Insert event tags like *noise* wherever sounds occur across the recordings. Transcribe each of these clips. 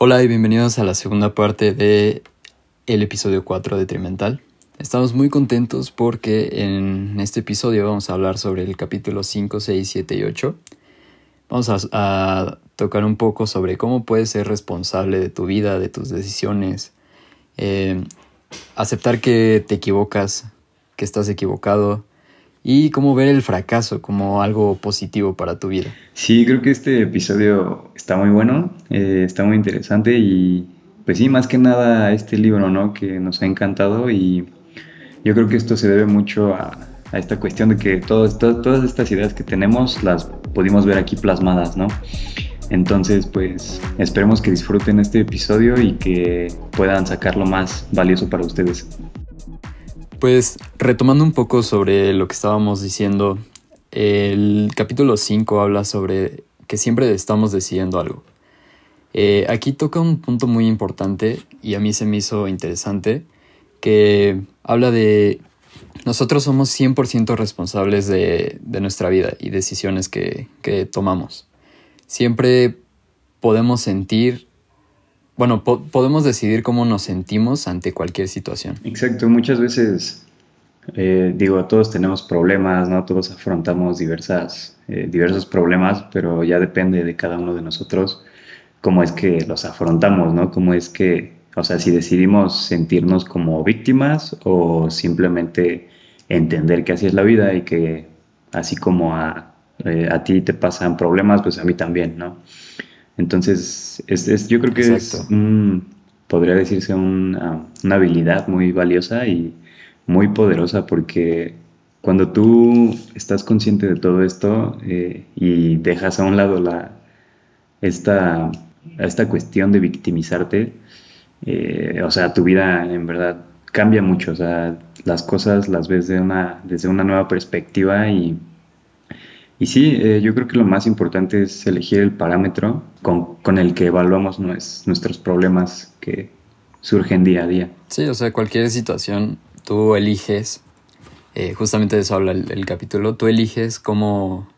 Hola y bienvenidos a la segunda parte de el episodio 4 de Trimental. Estamos muy contentos porque en este episodio vamos a hablar sobre el capítulo 5, 6, 7 y 8. Vamos a, tocar un poco sobre cómo puedes ser responsable de tu vida, de tus decisiones, eh, aceptar que te equivocas, que estás equivocado y cómo ver el fracaso como algo positivo para tu vida. Sí, creo que este episodio está muy bueno, eh, está muy interesante y pues sí, más que nada este libro, ¿no? Que nos ha encantado y yo creo que esto se debe mucho a, esta cuestión de que todas, todas estas ideas que tenemos las pudimos ver aquí plasmadas, ¿no? Entonces, pues esperemos que disfruten este episodio y que puedan sacar lo más valioso para ustedes. Pues retomando un poco sobre lo que estábamos diciendo, el capítulo 5 habla sobre que siempre estamos decidiendo algo. Eh, aquí toca un punto muy importante y a mí se me hizo interesante, que habla de nosotros somos 100% responsables de, nuestra vida y decisiones que tomamos siempre podemos sentir, bueno, podemos decidir cómo nos sentimos ante cualquier situación. Exacto, muchas veces, eh, digo, todos tenemos problemas, ¿no? Todos afrontamos diversas, eh, diversos problemas, pero ya depende de cada uno de nosotros cómo es que los afrontamos, ¿no? Cómo es que, o sea, si decidimos sentirnos como víctimas o simplemente entender que así es la vida y que así como a eh, a ti te pasan problemas, pues a mí también, ¿no? Entonces, es, yo creo que es, podría decirse una, una, habilidad muy valiosa y muy poderosa porque cuando tú estás consciente de todo esto eh, y dejas a un lado la, esta, esta cuestión de victimizarte, eh, o sea, tu vida en verdad cambia mucho, o sea, las cosas las ves de una, desde una nueva perspectiva y y sí, eh, yo creo que lo más importante es elegir el parámetro con, con el que evaluamos nuestros problemas que surgen día a día. Sí, o sea, cualquier situación tú eliges, eh, justamente de eso habla el, capítulo, tú eliges cómo,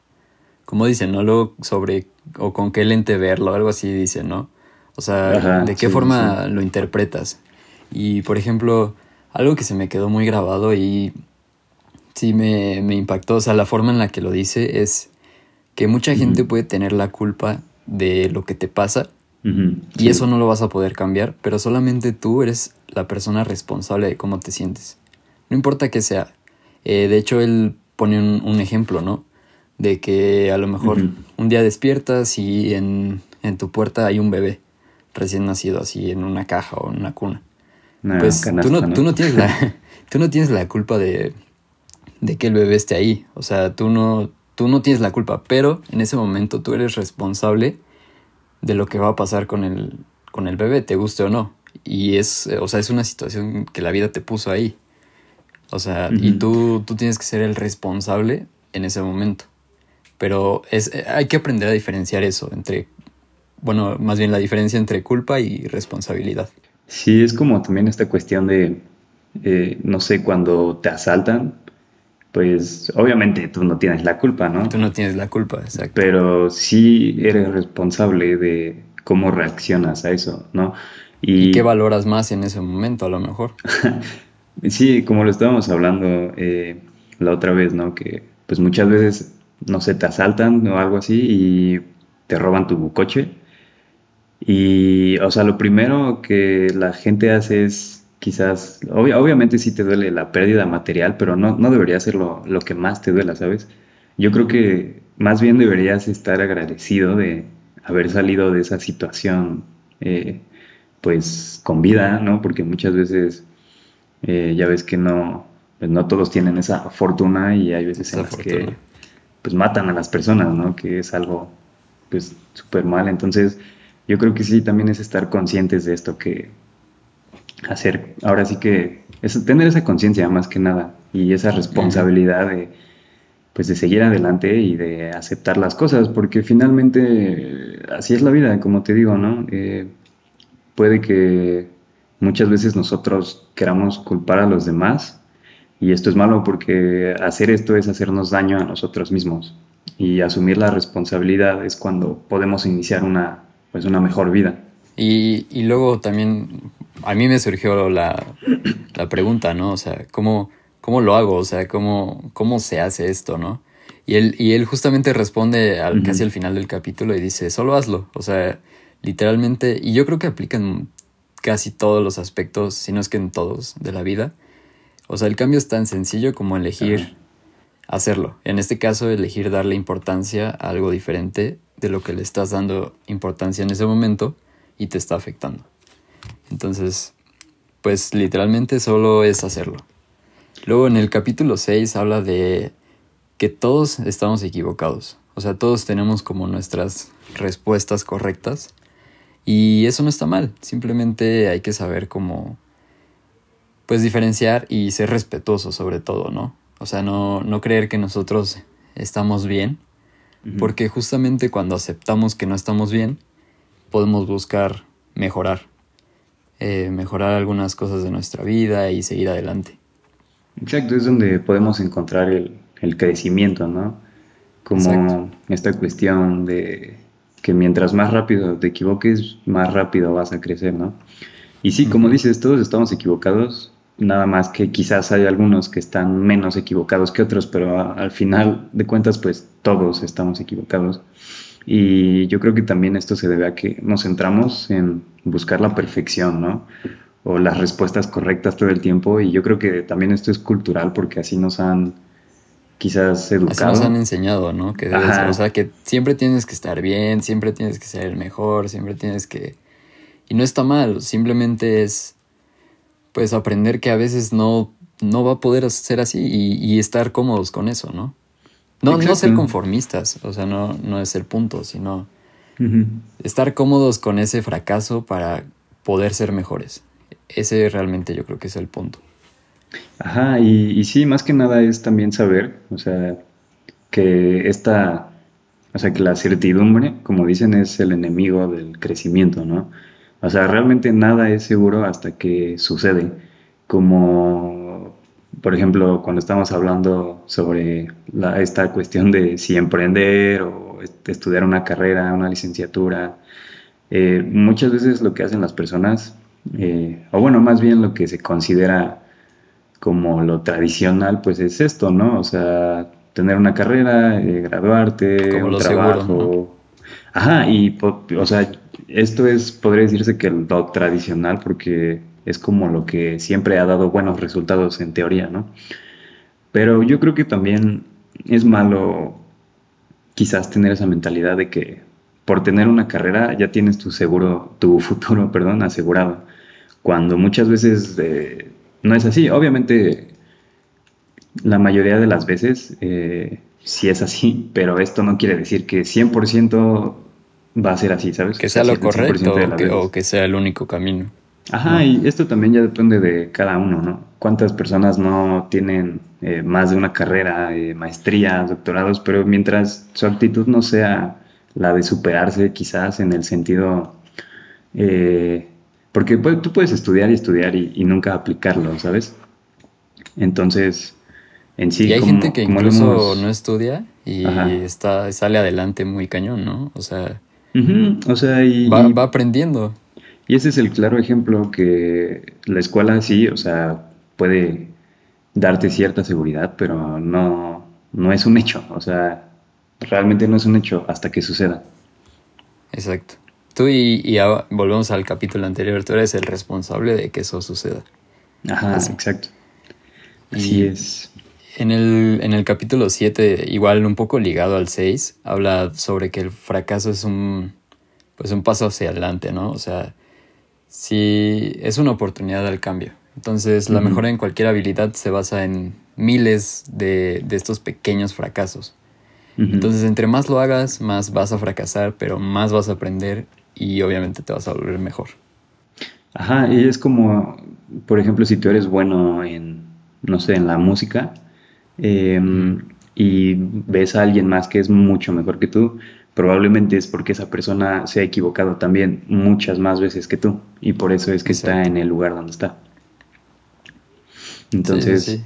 cómo dicen, ¿no? Lo sobre, o con qué lente verlo, algo así dice, ¿no? O sea, de qué forma lo interpretas. Y, por ejemplo, algo que se me quedó muy grabado y sí me, impactó. O sea, la forma en la que lo dice es que mucha gente puede tener la culpa de lo que te pasa y eso no lo vas a poder cambiar, pero solamente tú eres la persona responsable de cómo te sientes. No importa qué sea. Eh, de hecho, él pone un, ejemplo, ¿no? De que a lo mejor un día despiertas y en, tu puerta hay un bebé recién nacido, así en una caja o en una cuna. pues tú, no, Tú, no tienes la, *laughs* *laughs* tú no tienes la culpa de, de que el bebé esté ahí. O sea, tú no, tú no tienes la culpa, pero en ese momento tú eres responsable de lo que va a pasar con el, con el bebé, te guste o no. Y es, o sea, es una situación que la vida te puso ahí. O sea, y tú, tú tienes que ser el responsable en ese momento. Pero es, hay que aprender a diferenciar eso entre, bueno, más bien la diferencia entre culpa y responsabilidad. Sí, es como también esta cuestión de, eh, no sé, cuando te asaltan, pues obviamente tú no tienes la culpa, ¿no? Tú no tienes la culpa, exacto. Pero sí eres responsable de cómo reaccionas a eso, ¿no? Y, qué valoras más en ese momento, a lo mejor? *laughs* sí, como lo estábamos hablando eh, la otra vez, ¿no? Que pues muchas veces, no sé, te asaltan o algo así y te roban tu coche. Y, o sea, lo primero que la gente hace es quizás, obviamente sí te duele la pérdida material, pero no, no debería ser lo, que más te duela, ¿sabes? Yo creo que más bien deberías estar agradecido de haber salido de esa situación, eh, pues con vida, ¿no? Porque muchas veces eh, ya ves que no, pues no todos tienen esa fortuna y hay veces en las que pues matan a las personas, ¿no? Que es algo pues súper mal. Entonces, yo creo que sí, también es estar conscientes de esto, que hacer, ahora sí que, es tener esa conciencia más que nada y esa responsabilidad de, pues de seguir adelante y de aceptar las cosas, porque finalmente así es la vida, como te digo, ¿no? Eh, puede que muchas veces nosotros queramos culpar a los demás y esto es malo porque hacer esto es hacernos daño a nosotros mismos y asumir la responsabilidad es cuando podemos iniciar una, pues una mejor vida. Y, y luego también a mí me surgió la, la pregunta, ¿no? O sea, ¿cómo, ¿cómo lo hago? O sea, ¿cómo, cómo se hace esto, no? Y él, y él justamente responde al, casi al final del capítulo y dice, solo hazlo. O sea, literalmente, y yo creo que aplican casi todos los aspectos, si no es que en todos, de la vida. O sea, el cambio es tan sencillo como elegir hacerlo. En este caso, elegir darle importancia a algo diferente de lo que le estás dando importancia en ese momento y te está afectando. Entonces, pues literalmente solo es hacerlo. Luego en el capítulo 6 habla de que todos estamos equivocados. O sea, todos tenemos como nuestras respuestas correctas. Y eso no está mal. Simplemente hay que saber cómo, pues, diferenciar y ser respetuoso sobre todo, ¿no? O sea, no, no creer que nosotros estamos bien. Porque justamente cuando aceptamos que no estamos bien, podemos buscar mejorar. Eh, mejorar algunas cosas de nuestra vida y seguir adelante. Exacto, es donde podemos encontrar el, el crecimiento, ¿no? Como esta cuestión de que mientras más rápido te equivoques, más rápido vas a crecer, ¿no? Y sí, como dices, todos estamos equivocados, nada más que quizás hay algunos que están menos equivocados que otros, pero al final de cuentas, pues todos estamos equivocados. Y yo creo que también esto se debe a que nos centramos en buscar la perfección, ¿no? O las respuestas correctas todo el tiempo. Y yo creo que también esto es cultural porque así nos han quizás educado. Así nos han enseñado, ¿no? Que debes, o sea, que siempre tienes que estar bien, siempre tienes que ser el mejor, siempre tienes que... Y no está mal, simplemente es, pues, aprender que a veces no, no va a poder ser así y, y estar cómodos con eso, ¿no? No, no ser conformistas, o sea, no, no es el punto, sino estar cómodos con ese fracaso para poder ser mejores. Ese realmente yo creo que es el punto. Ajá, y, y sí, más que nada es también saber, o sea, que esta, o sea, que la certidumbre, como dicen, es el enemigo del crecimiento, ¿no? O sea, realmente nada es seguro hasta que sucede. Como por ejemplo, cuando estamos hablando sobre esta cuestión de si emprender o estudiar una carrera, una licenciatura, eh, muchas veces lo que hacen las personas, eh, o bueno, más bien lo que se considera como lo tradicional, pues es esto, ¿no? O sea, tener una carrera, eh, graduarte, un trabajo. Ajá, y, o sea, esto es, podría decirse que lo tradicional, porque es como lo que siempre ha dado buenos resultados en teoría, ¿no? Pero yo creo que también es malo quizás tener esa mentalidad de que por tener una carrera ya tienes tu seguro, tu *laughs* futuro, perdón, asegurado. Cuando muchas veces eh, no es así. Obviamente, la mayoría de las veces eh, sí es así, pero esto no quiere decir que 100% va a ser así, ¿sabes? Que sea lo correcto o que sea el único camino. Ajá, y esto también ya depende de cada uno, ¿no? ¿Cuántas personas no tienen eh, más de una carrera, eh, maestrías, doctorados, pero mientras su actitud no sea la de superarse quizás en el sentido... Eh, porque tú puedes estudiar y estudiar y, nunca aplicarlo, ¿sabes? Entonces, en sí... Y hay gente que incluso no estudia y está, sale adelante muy cañón, ¿no? O sea... o sea, y, va, va aprendiendo. Y ese es el claro ejemplo que la escuela sí, o sea, puede darte cierta seguridad, pero no, no es un hecho, o sea, realmente no es un hecho hasta que suceda. Exacto. Tú y, volvemos al capítulo anterior, tú eres el responsable de que eso suceda. Ajá, exacto. Así es. En el, en el capítulo 7, igual un poco ligado al 6, habla sobre que el fracaso es un, pues un paso hacia adelante, ¿no? O sea, sí es una oportunidad al cambio. Entonces, la mejora en cualquier habilidad se basa en miles de, estos pequeños fracasos. Entonces, entre más lo hagas, más vas a fracasar, pero más vas a aprender y obviamente te vas a volver mejor. Ajá, y es como, por ejemplo, si tú eres bueno en, no sé, en la música em, y ves a alguien más que es mucho mejor que tú, probablemente es porque esa persona se ha equivocado también muchas más veces que tú y por eso es que está en el lugar donde está. Entonces,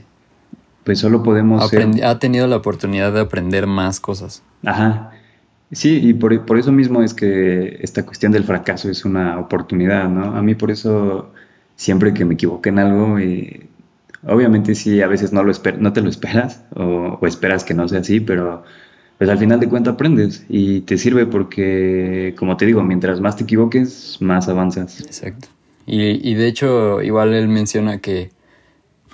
pues solo podemos... Ha tenido la oportunidad de aprender más cosas. Ajá. Sí, y por, por, eso mismo es que esta cuestión del fracaso es una oportunidad, ¿no? A mí por eso siempre que me equivoqué en algo, eh, obviamente sí, a veces no, lo no te lo esperas o, esperas que no sea así, pero pues al final de cuentas aprendes y te sirve porque, como te digo, mientras más te equivoques, más avanzas. Exacto. Y, y de hecho, igual él menciona que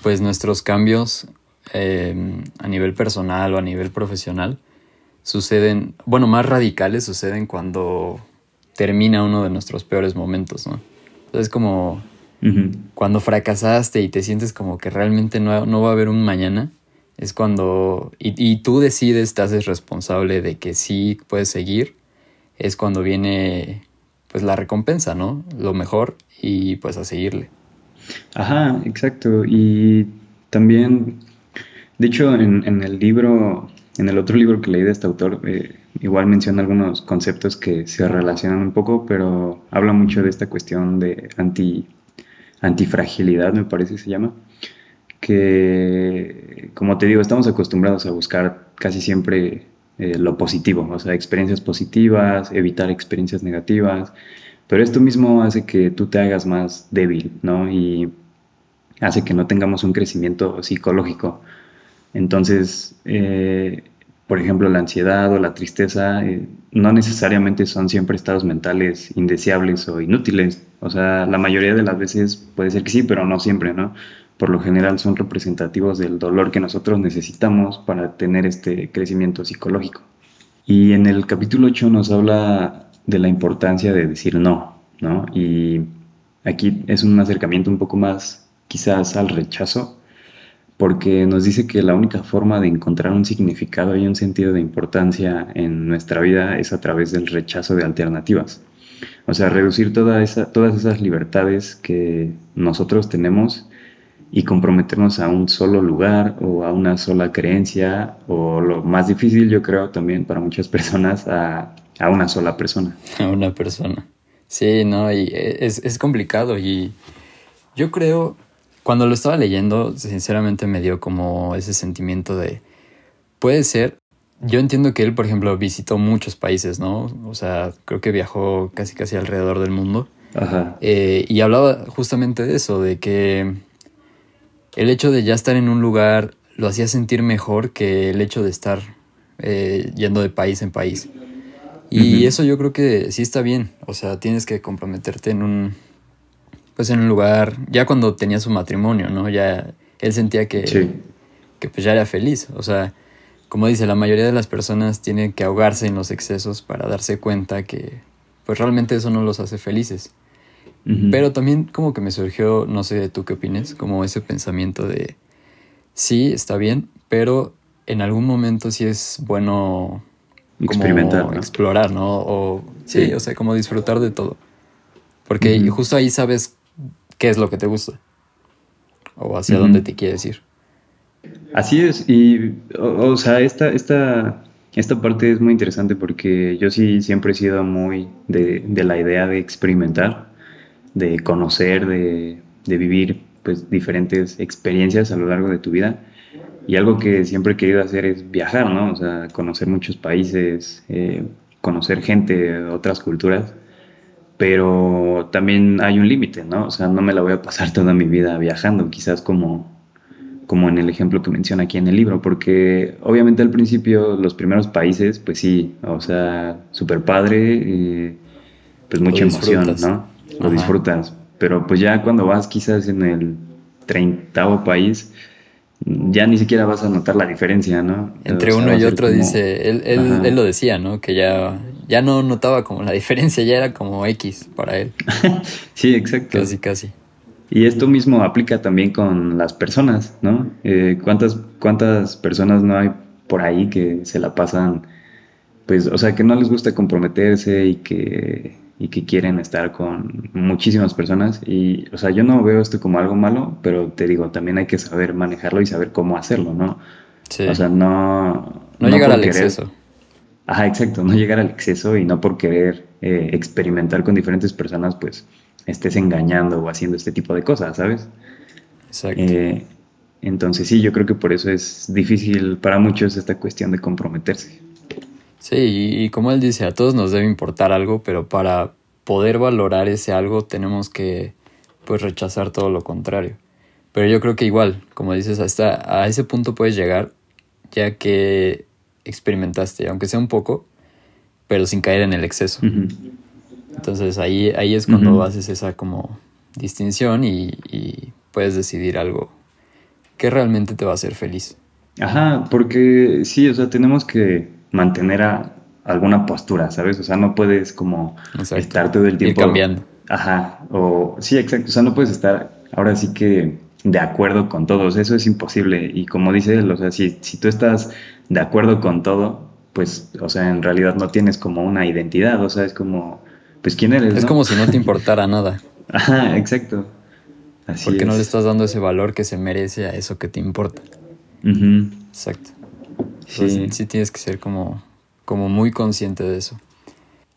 pues nuestros cambios eh, a nivel personal o a nivel profesional suceden, bueno, más radicales suceden cuando termina uno de nuestros peores momentos, ¿no? Es como cuando fracasaste y te sientes como que realmente no, no, va a haber un mañana, es cuando, y, tú decides, te haces responsable de que sí puedes seguir, es cuando viene pues la recompensa, ¿no? Lo mejor y pues a seguirle. Ajá, exacto. Y también, de hecho, en, en el libro, en el otro libro que leí de este autor, eh, igual menciona algunos conceptos que se relacionan un poco, pero habla mucho de esta cuestión de anti, antifragilidad, me parece se llama, que, como te digo, estamos acostumbrados a buscar casi siempre eh, lo positivo, o sea, experiencias positivas, evitar experiencias negativas, pero esto mismo hace que tú te hagas más débil, ¿no? Y hace que no tengamos un crecimiento psicológico. Entonces, eh, por ejemplo, la ansiedad o la tristeza eh, no necesariamente son siempre estados mentales indeseables o inútiles. O sea, la mayoría de las veces puede ser que sí, pero no siempre, ¿no? Por lo general son representativos del dolor que nosotros necesitamos para tener este crecimiento psicológico. Y en el capítulo 8 nos habla de la importancia de decir no, ¿no? Y aquí es un acercamiento un poco más quizás al rechazo, porque nos dice que la única forma de encontrar un significado y un sentido de importancia en nuestra vida es a través del rechazo de alternativas. O sea, reducir toda todas esas libertades que nosotros tenemos y comprometernos a un solo lugar o a una sola creencia o lo más difícil yo creo también para muchas personas a, a una sola persona. A una persona. Sí, no, y es, es complicado y yo creo cuando lo estaba leyendo, sinceramente me dio como ese sentimiento de, puede ser, yo entiendo que él, por ejemplo, visitó muchos países, ¿no? O sea, creo que viajó casi casi alrededor del mundo. Ajá. Eh, y hablaba justamente de eso, de que el hecho de ya estar en un lugar lo hacía sentir mejor que el hecho de estar eh, yendo de país en país. Y eso yo creo que sí está bien. O sea, tienes que comprometerte en un, pues en un lugar, ya cuando tenía su matrimonio, ¿no? Ya él sentía que, que pues ya era feliz. O sea, como dice, la mayoría de las personas tienen que ahogarse en los excesos para darse cuenta que pues realmente eso no los hace felices. Pero también como que me surgió, no sé tú qué opinas, como ese pensamiento de, sí, está bien, pero en algún momento sí es bueno experimentar, explorar, ¿no? O sí, o sea, como disfrutar de todo. Porque justo ahí sabes qué es lo que te gusta. O hacia dónde te quieres ir. Así es, y o, sea, esta, esta, esta parte es muy interesante porque yo sí siempre he sido muy de, la idea de experimentar, de conocer, de, vivir pues diferentes experiencias a lo largo de tu vida. Y algo que siempre he querido hacer es viajar, ¿no? O sea, conocer muchos países, eh, conocer gente de otras culturas pero también hay un límite, ¿no? O sea, no me la voy a pasar *laughs* toda mi vida viajando, quizás como, como en el ejemplo que menciona aquí en el libro, porque obviamente al principio los primeros países, pues sí, o sea, súper padre, y pues mucha emoción, ¿no? Lo disfrutas, pero pues ya cuando vas quizás en el treintavo país, ya ni siquiera vas a notar la diferencia, ¿no? Entre uno y otro dice, él, él, él, lo decía, ¿no? Que ya, ya no notaba como la *laughs* diferencia, ya era como X para él. *laughs* sí, exacto. Casi, casi. Y esto mismo aplica también con las personas, ¿no? Eh, ¿cuántas, ¿Cuántas personas no hay por ahí que se la pasan, pues, o sea, que no les gusta comprometerse y que y que quieren estar con muchísimas personas. Y, o sea, yo no veo esto como algo malo, pero te digo, también hay que saber manejarlo y saber cómo hacerlo, ¿no? Sí. O sea, no... No, llegar al exceso. Ajá, exacto, no llegar al exceso y no por querer eh, experimentar con diferentes personas, pues estés engañando o haciendo este tipo de cosas, ¿sabes? Exacto. Eh, entonces sí, yo creo que por eso es difícil para muchos esta cuestión de comprometerse. Sí, y, como él dice, a todos nos debe importar algo, pero para poder valorar ese algo tenemos que pues rechazar todo lo contrario. Pero yo creo que igual, como dices, hasta a ese punto puedes llegar ya que experimentaste, aunque sea un poco, pero sin caer en el exceso. Entonces ahí, ahí es cuando haces esa como distinción y, y, puedes decidir algo que realmente te va a hacer feliz. Ajá, porque sí, o sea, tenemos que mantener a alguna postura, ¿sabes? O sea, no puedes como estar todo el tiempo... cambiando. Ajá, o sí, exacto, o sea, no puedes estar ahora sí que de acuerdo con todos, eso es imposible. Y como dice él, o sea, si, si tú estás de acuerdo con todo, pues, o sea, en realidad no tienes como una identidad, o sea, es como, pues, ¿quién eres? Es como si no te *laughs* importara nada. Ajá, exacto. Así Porque no le estás dando ese valor que se merece a eso que te importa. Exacto. Sí. sí tienes que ser como, como muy consciente de eso.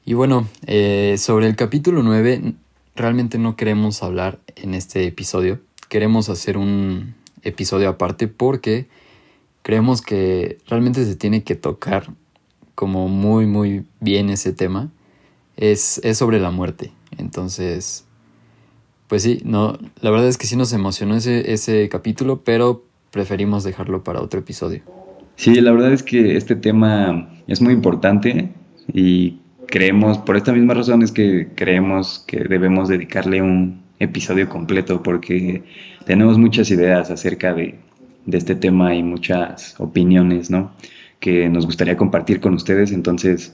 Y bueno, eh, sobre el capítulo 9, realmente no queremos hablar en este episodio queremos hacer un episodio aparte porque creemos que realmente se tiene que tocar como muy muy bien ese tema. Es, es sobre la muerte. Entonces, pues sí, no, la verdad es que sí nos emocionó ese, ese capítulo, pero preferimos dejarlo para otro episodio. Sí, la verdad es que este tema es muy importante y creemos, por esta misma razón es que creemos que debemos dedicarle un, episodio completo porque tenemos muchas ideas acerca de, este tema y muchas opiniones, ¿no? Que nos gustaría compartir con ustedes. Entonces,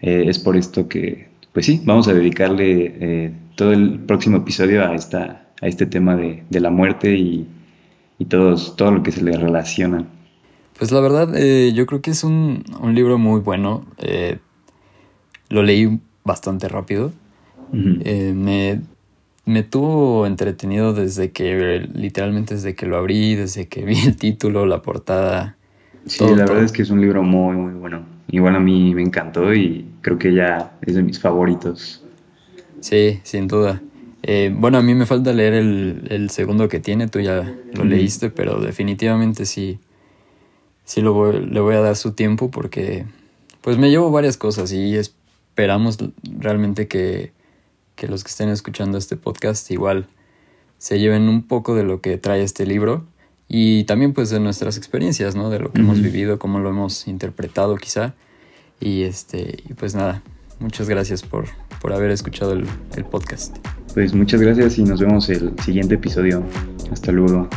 eh, es por esto que, pues sí, vamos a dedicarle eh, todo el próximo episodio a, esta, a este tema de, la muerte y, todos, todo lo que se le relaciona. Pues la verdad, eh, yo creo que es un, libro muy bueno. lo leí bastante rápido. me me tuvo entretenido desde que, literalmente desde que lo abrí, desde que *laughs* vi el título, la portada. Sí, la verdad es que es un libro muy, muy bueno. Igual a mí me encantó y creo que ya es de mis favoritos. Sí, sin duda. Eh, bueno, a mí me falta leer el, segundo que tiene, tú ya lo leíste, pero definitivamente sí, sí lo le voy a dar su tiempo porque pues me llevo varias cosas y esperamos realmente que que los que estén escuchando este podcast igual se lleven un poco de lo que trae este libro y también pues de nuestras experiencias, ¿no? De lo que hemos vivido, cómo lo hemos interpretado quizá. Y este, y pues nada, muchas gracias por, por haber escuchado el, el podcast. Pues muchas gracias y nos vemos el siguiente episodio. Hasta luego.